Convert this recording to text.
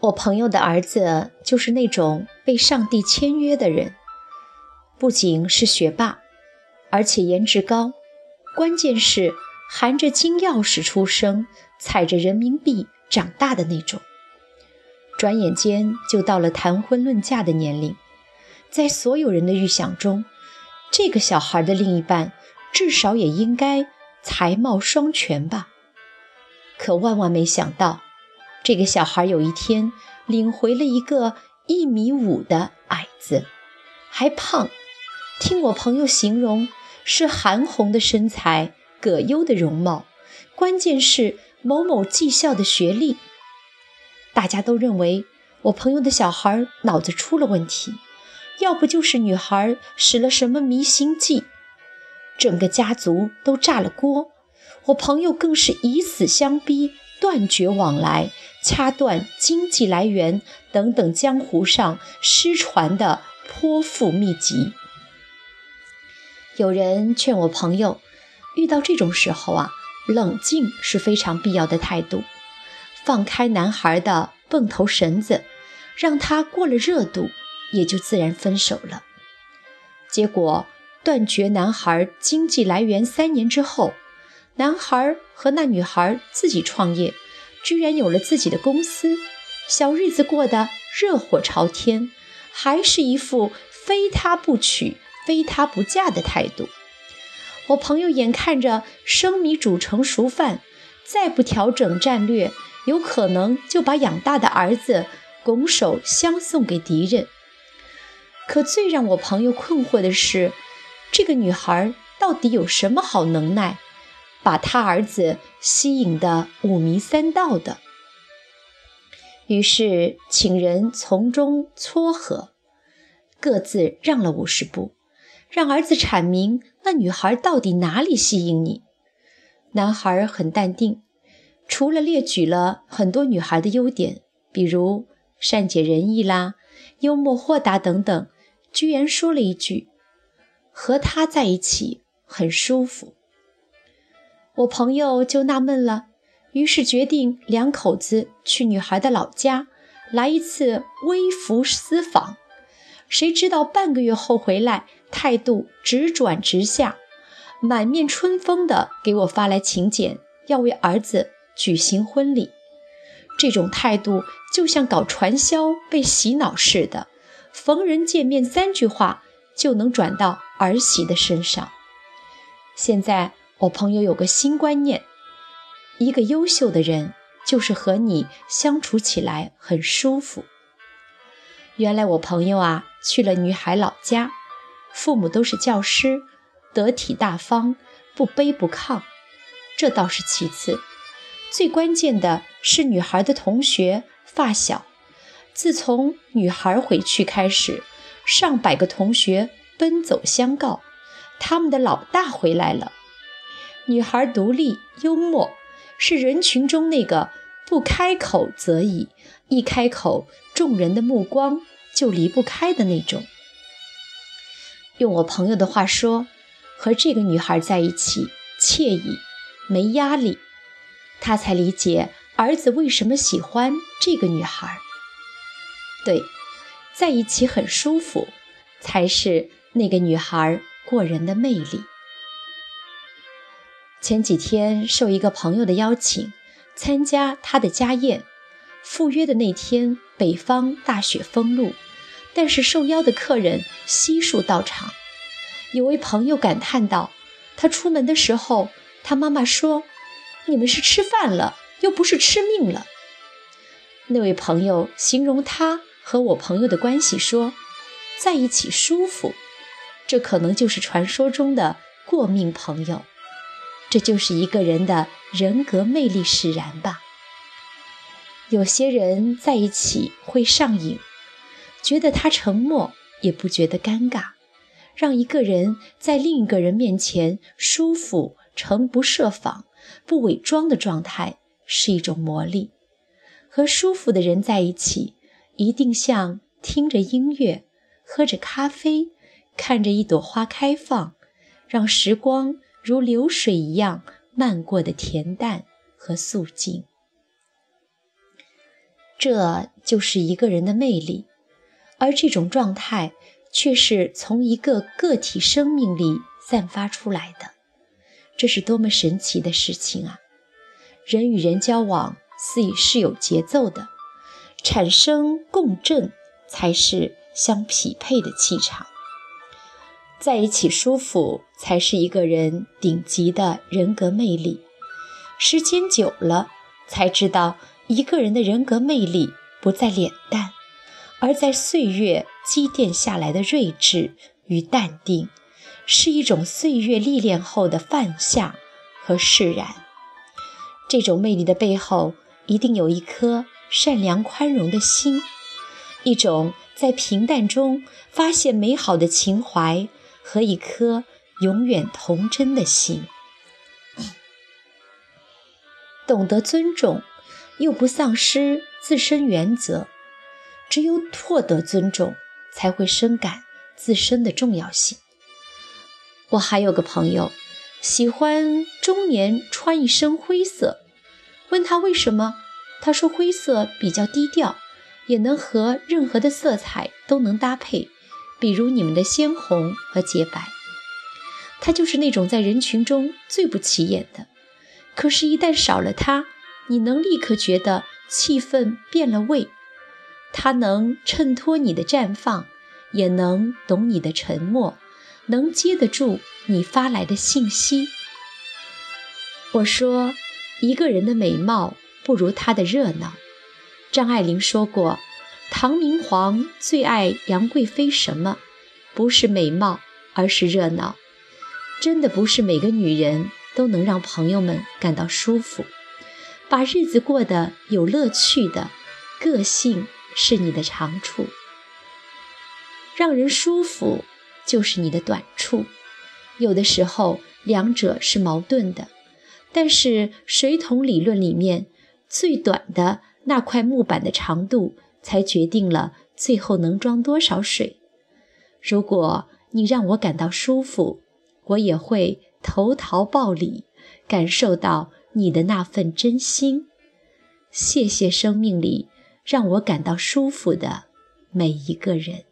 我朋友的儿子就是那种被上帝签约的人，不仅是学霸，而且颜值高，关键是含着金钥匙出生，踩着人民币长大的那种。转眼间就到了谈婚论嫁的年龄，在所有人的预想中，这个小孩的另一半至少也应该才貌双全吧。可万万没想到。这个小孩有一天领回了一个一米五的矮子，还胖。听我朋友形容，是韩红的身材，葛优的容貌，关键是某某技校的学历。大家都认为我朋友的小孩脑子出了问题，要不就是女孩使了什么迷心计，整个家族都炸了锅。我朋友更是以死相逼。断绝往来、掐断经济来源等等，江湖上失传的泼妇秘籍。有人劝我朋友，遇到这种时候啊，冷静是非常必要的态度，放开男孩的蹦头绳子，让他过了热度，也就自然分手了。结果断绝男孩经济来源三年之后。男孩和那女孩自己创业，居然有了自己的公司，小日子过得热火朝天，还是一副非他不娶、非他不嫁的态度。我朋友眼看着生米煮成熟饭，再不调整战略，有可能就把养大的儿子拱手相送给敌人。可最让我朋友困惑的是，这个女孩到底有什么好能耐？把他儿子吸引得五迷三道的，于是请人从中撮合，各自让了五十步，让儿子阐明那女孩到底哪里吸引你。男孩很淡定，除了列举了很多女孩的优点，比如善解人意啦、幽默豁达等等，居然说了一句：“和他在一起很舒服。”我朋友就纳闷了，于是决定两口子去女孩的老家来一次微服私访。谁知道半个月后回来，态度直转直下，满面春风的给我发来请柬，要为儿子举行婚礼。这种态度就像搞传销被洗脑似的，逢人见面三句话就能转到儿媳的身上。现在。我朋友有个新观念：一个优秀的人就是和你相处起来很舒服。原来我朋友啊去了女孩老家，父母都是教师，得体大方，不卑不亢。这倒是其次，最关键的是女孩的同学发小。自从女孩回去开始，上百个同学奔走相告，他们的老大回来了。女孩独立幽默，是人群中那个不开口则已，一开口众人的目光就离不开的那种。用我朋友的话说，和这个女孩在一起惬意，没压力，他才理解儿子为什么喜欢这个女孩。对，在一起很舒服，才是那个女孩过人的魅力。前几天受一个朋友的邀请，参加他的家宴。赴约的那天，北方大雪封路，但是受邀的客人悉数到场。有位朋友感叹道：“他出门的时候，他妈妈说：‘你们是吃饭了，又不是吃命了。’”那位朋友形容他和我朋友的关系说：“在一起舒服。”这可能就是传说中的过命朋友。这就是一个人的人格魅力使然吧。有些人在一起会上瘾，觉得他沉默也不觉得尴尬，让一个人在另一个人面前舒服、诚不设防、不伪装的状态是一种魔力。和舒服的人在一起，一定像听着音乐、喝着咖啡、看着一朵花开放，让时光。如流水一样漫过的恬淡和肃静。这就是一个人的魅力，而这种状态却是从一个个体生命里散发出来的。这是多么神奇的事情啊！人与人交往是是有节奏的，产生共振才是相匹配的气场。在一起舒服，才是一个人顶级的人格魅力。时间久了，才知道一个人的人格魅力不在脸蛋，而在岁月积淀下来的睿智与淡定，是一种岁月历练后的放下和释然。这种魅力的背后，一定有一颗善良宽容的心，一种在平淡中发现美好的情怀。和一颗永远童真的心，懂得尊重，又不丧失自身原则。只有获得尊重，才会深感自身的重要性。我还有个朋友，喜欢中年穿一身灰色，问他为什么，他说灰色比较低调，也能和任何的色彩都能搭配。比如你们的鲜红和洁白，他就是那种在人群中最不起眼的。可是，一旦少了他，你能立刻觉得气氛变了味。他能衬托你的绽放，也能懂你的沉默，能接得住你发来的信息。我说，一个人的美貌不如他的热闹。张爱玲说过。唐明皇最爱杨贵妃什么？不是美貌，而是热闹。真的不是每个女人都能让朋友们感到舒服，把日子过得有乐趣的。个性是你的长处，让人舒服就是你的短处。有的时候两者是矛盾的，但是水桶理论里面最短的那块木板的长度。才决定了最后能装多少水。如果你让我感到舒服，我也会投桃报李，感受到你的那份真心。谢谢生命里让我感到舒服的每一个人。